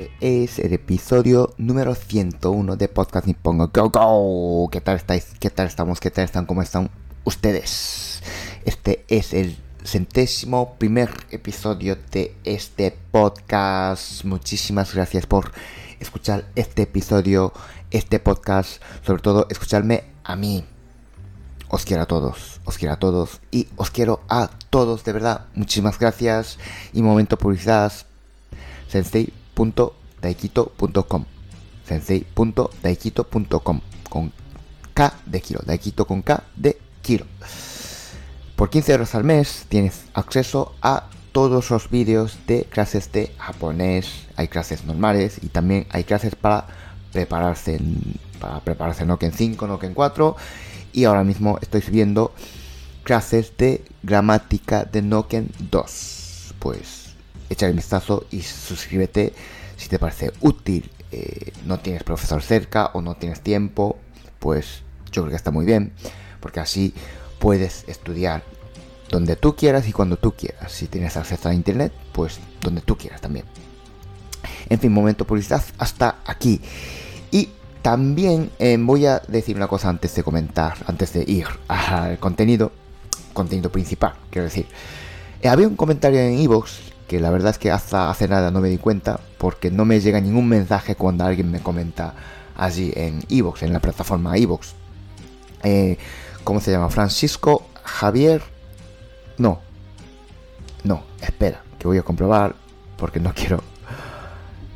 Este es el episodio número 101 de Podcast Nippongo Go Go. ¿Qué tal estáis? ¿Qué tal estamos? ¿Qué tal están? ¿Cómo están ustedes? Este es el centésimo primer episodio de este podcast. Muchísimas gracias por escuchar este episodio, este podcast, sobre todo escucharme a mí. Os quiero a todos, os quiero a todos y os quiero a todos, de verdad. Muchísimas gracias y momento publicidad sensei.daikito.com sensei.daikito.com con K de kilo, Daikito con K de kilo. Por 15 euros al mes tienes acceso a todos los vídeos de clases de japonés, hay clases normales y también hay clases para prepararse en, para prepararse en Noken 5, Noken 4 y ahora mismo estoy subiendo clases de gramática de Noken 2. Pues échale un vistazo y suscríbete si te parece útil. Eh, no tienes profesor cerca o no tienes tiempo, pues yo creo que está muy bien, porque así puedes estudiar donde tú quieras y cuando tú quieras. Si tienes acceso a internet, pues donde tú quieras también. En fin, momento publicidad hasta aquí. Y también eh, voy a decir una cosa antes de comentar, antes de ir al contenido, contenido principal, quiero decir. Eh, había un comentario en Evox que la verdad es que hasta hace nada no me di cuenta porque no me llega ningún mensaje cuando alguien me comenta allí en Evox, en la plataforma Evox. Eh, ¿Cómo se llama? Francisco Javier. No. No, espera, que voy a comprobar porque no quiero.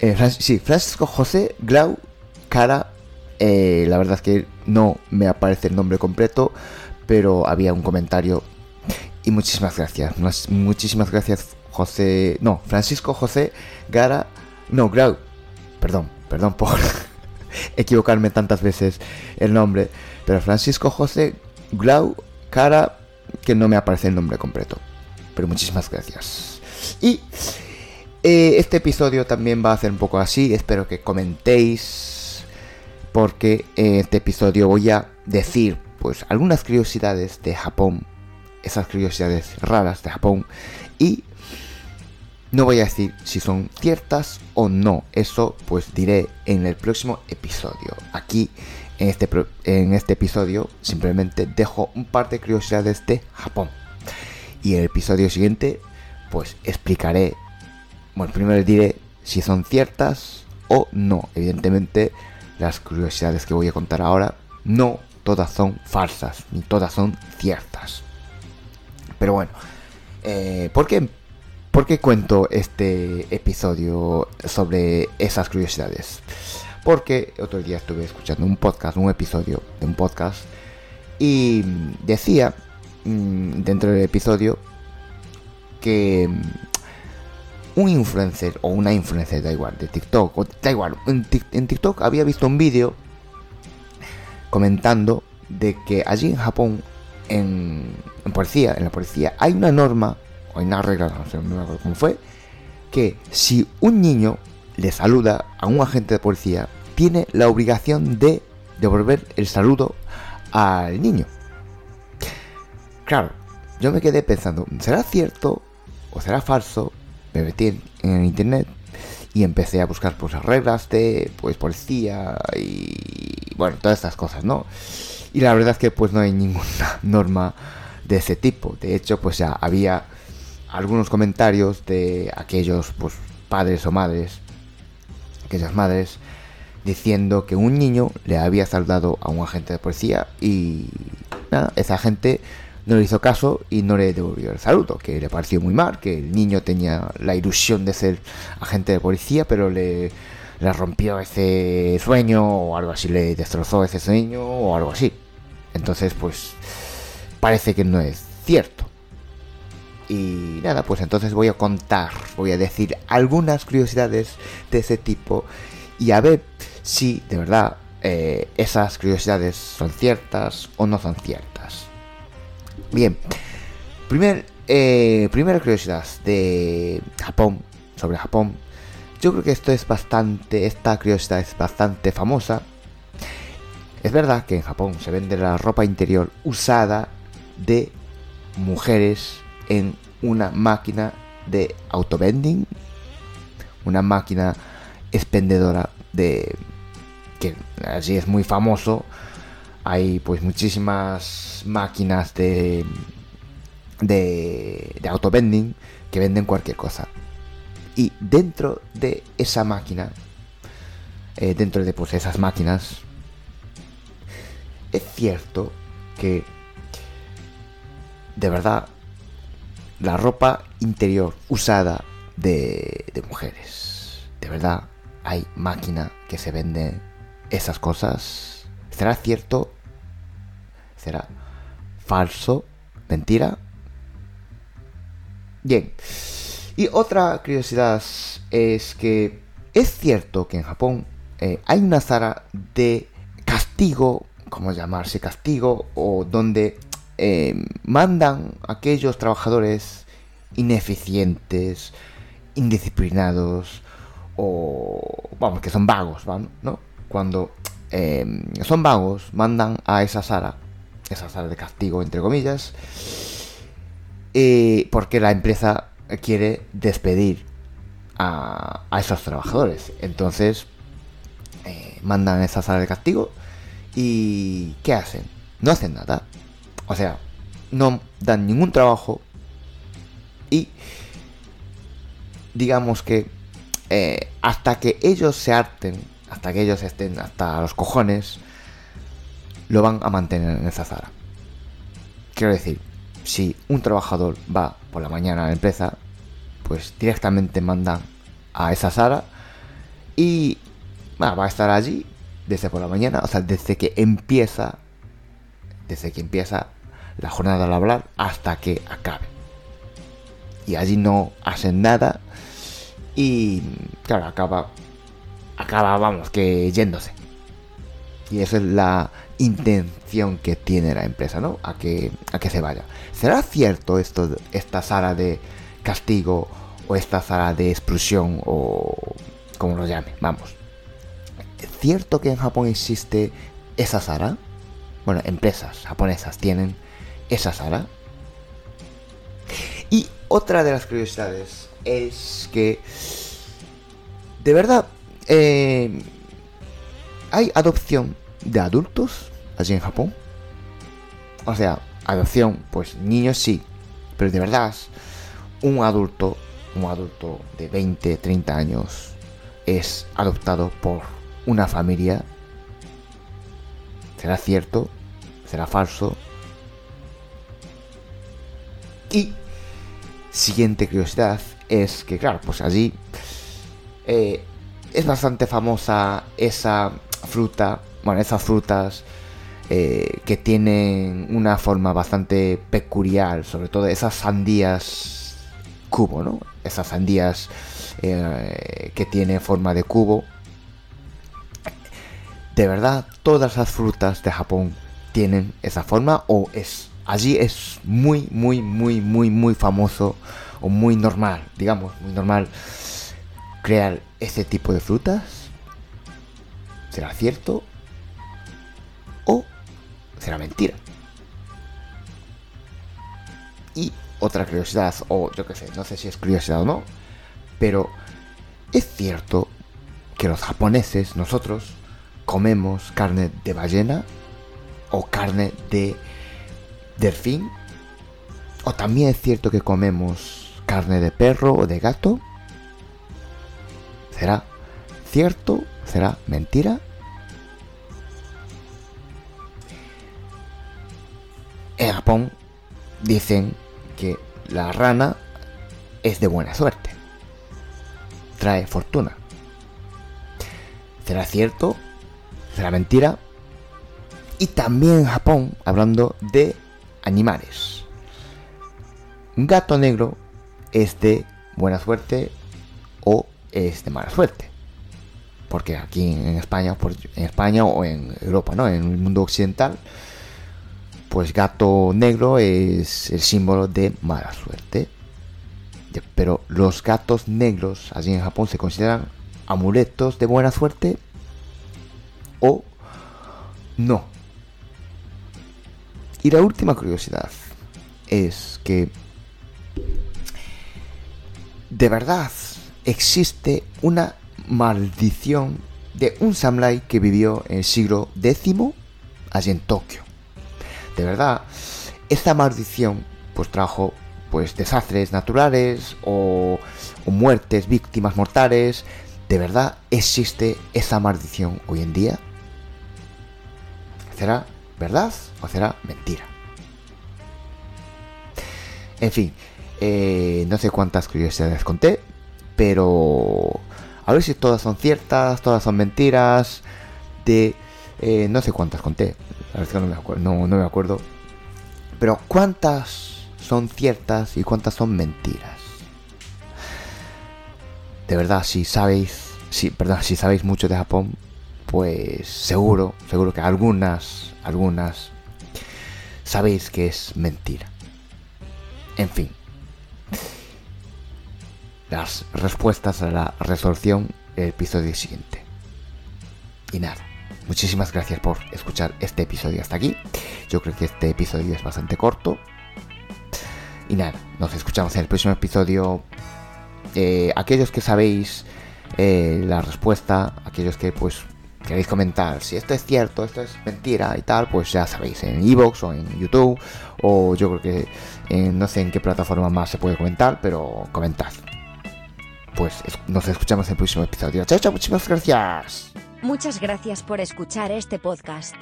Eh, Fran- sí, Francisco José Glau Cara. eh, la verdad es que no me aparece el nombre completo, pero había un comentario. Y muchísimas gracias. Much- Muchísimas gracias, José. No, Francisco José Gara. No, Grau. Perdón, perdón por equivocarme tantas veces el nombre. Pero Francisco José Glau Cara, que no me aparece el nombre completo. Pero muchísimas gracias. Y eh, este episodio también va a ser un poco así. Espero que comentéis. Porque en este episodio voy a decir pues algunas curiosidades de Japón. Esas curiosidades raras de Japón. Y no voy a decir si son ciertas o no. Eso pues diré en el próximo episodio. Aquí en este, en este episodio simplemente dejo un par de curiosidades de Japón. Y en el episodio siguiente pues explicaré, bueno, primero diré si son ciertas o no. Evidentemente las curiosidades que voy a contar ahora no todas son falsas ni todas son ciertas. Pero bueno, eh, ¿por qué ¿Por qué cuento este episodio sobre esas curiosidades? Porque otro día estuve escuchando un podcast, un episodio de un podcast, y decía mm, dentro del episodio que mm, un influencer o una influencer, da igual, de TikTok, o da igual, en, Tik- en TikTok había visto un vídeo comentando de que allí en Japón, en policía, en la policía, hay una norma o hay una regla, no sé, no me acuerdo cómo fue, que si un niño le saluda a un agente de policía, tiene la obligación de devolver el saludo al niño. Claro, yo me quedé pensando, ¿será cierto o será falso? Me metí en, en internet y empecé a buscar pues las reglas de pues policía y bueno, todas estas cosas, ¿no? Y la verdad es que pues no hay ninguna norma de ese tipo. De hecho, pues ya había algunos comentarios de aquellos pues padres o madres, aquellas madres diciendo que un niño le había saludado a un agente de policía y nada, ese agente no le hizo caso y no le devolvió el saludo, que le pareció muy mal, que el niño tenía la ilusión de ser agente de policía, pero le, le rompió ese sueño o algo así, le destrozó ese sueño o algo así. Entonces, pues parece que no es cierto. Y nada, pues entonces voy a contar, voy a decir algunas curiosidades de ese tipo y a ver si de verdad eh, esas curiosidades son ciertas o no son ciertas. Bien, primer, eh, primera curiosidad de Japón, sobre Japón. Yo creo que esto es bastante, esta curiosidad es bastante famosa. Es verdad que en Japón se vende la ropa interior usada de mujeres en una máquina de autovending, una máquina expendedora de que allí es muy famoso. Hay pues muchísimas máquinas de de, de autovending que venden cualquier cosa. Y dentro de esa máquina, eh, dentro de pues, esas máquinas, es cierto que de verdad la ropa interior usada de, de mujeres, de verdad hay máquina que se vende esas cosas. ¿Será cierto? ¿Será falso? ¿Mentira? Bien. Y otra curiosidad es que es cierto que en Japón eh, hay una sala de castigo, ¿cómo llamarse castigo? O donde eh, mandan a aquellos trabajadores ineficientes, indisciplinados o vamos que son vagos, ¿no? Cuando eh, son vagos, mandan a esa sala, esa sala de castigo entre comillas, porque la empresa quiere despedir a, esos trabajadores. Entonces, eh, mandan esa sala de castigo y ¿qué hacen? No hacen nada. O sea, no dan ningún trabajo y digamos que eh, hasta que ellos se harten, hasta que ellos estén hasta los cojones, lo van a mantener en esa sala. Quiero decir, si un trabajador va por la mañana a la empresa, pues directamente mandan a esa sala y va a estar allí desde por la mañana, o sea, desde que empieza, desde que empieza la jornada laboral hasta que acabe. Y allí no hacen nada y claro, acaba, acaba, vamos, que yéndose. Y esa es la intención que tiene la empresa, ¿no? A que, a que se vaya. ¿Será cierto esto, esta sala de castigo o esta sala de expulsión o como lo llame, vamos. ¿Es cierto que en Japón existe esa sala? Bueno, empresas japonesas tienen esa sala. Y otra de las curiosidades es que de verdad eh, hay adopción de adultos allí en Japón. O sea, adopción, pues niños sí, pero de verdad un adulto, un adulto de 20, 30 años es adoptado por una familia. ¿Será cierto? ¿Será falso? Y siguiente curiosidad es que, claro, pues allí eh, es bastante famosa esa fruta, bueno, esas frutas eh, que tienen una forma bastante peculiar, sobre todo esas sandías cubo, ¿no? Esas sandías eh, que tienen forma de cubo. De verdad, todas las frutas de Japón tienen esa forma o es allí es muy muy muy muy muy famoso o muy normal, digamos, muy normal crear ese tipo de frutas. ¿Será cierto? ¿O será mentira? Y otra curiosidad, o yo qué sé, no sé si es curiosidad o no, pero es cierto que los japoneses, nosotros, comemos carne de ballena o carne de delfín, o también es cierto que comemos carne de perro o de gato. ¿Será cierto? ¿Será mentira? En Japón dicen que la rana es de buena suerte. Trae fortuna. ¿Será cierto? ¿Será mentira? Y también en Japón, hablando de animales. Gato negro es de buena suerte o es de mala suerte. porque aquí en España, en España o en Europa, ¿no? En el mundo occidental, pues gato negro es el símbolo de mala suerte. Pero los gatos negros allí en Japón se consideran amuletos de buena suerte o no. Y la última curiosidad es que de verdad existe una maldición de un samurai que vivió en el siglo X allí en Tokio. De verdad, esta maldición pues trajo pues desastres naturales o, o muertes, víctimas mortales. ¿De verdad existe esa maldición hoy en día? ¿Será verdad o será mentira? En fin, eh, no sé cuántas curiosidades conté, pero a ver si todas son ciertas, todas son mentiras. De eh, no sé cuántas conté, a ver si no me, acuerdo, no, me acuerdo. Pero cuántas son ciertas y cuántas son mentiras. De verdad, si sabéis, si, perdón, si sabéis mucho de Japón, pues seguro, seguro que algunas, algunas sabéis que es mentira. En fin, las respuestas a la resolución el episodio siguiente. Y nada, muchísimas gracias por escuchar este episodio hasta aquí. Yo creo que este episodio es bastante corto. Y nada, nos escuchamos en el próximo episodio. Eh, aquellos que sabéis eh, la respuesta, aquellos que pues queréis comentar si esto es cierto, esto es mentira y tal, pues ya sabéis, en Evox o en YouTube, o yo creo que no sé en qué plataforma más se puede comentar, pero comentad pues nos escuchamos en el próximo episodio. Chao, chao, muchísimas gracias. Muchas gracias por escuchar este podcast.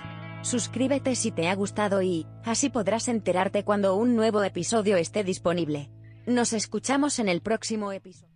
Suscríbete si te ha gustado y, así podrás enterarte cuando un nuevo episodio esté disponible. Nos escuchamos en el próximo episodio.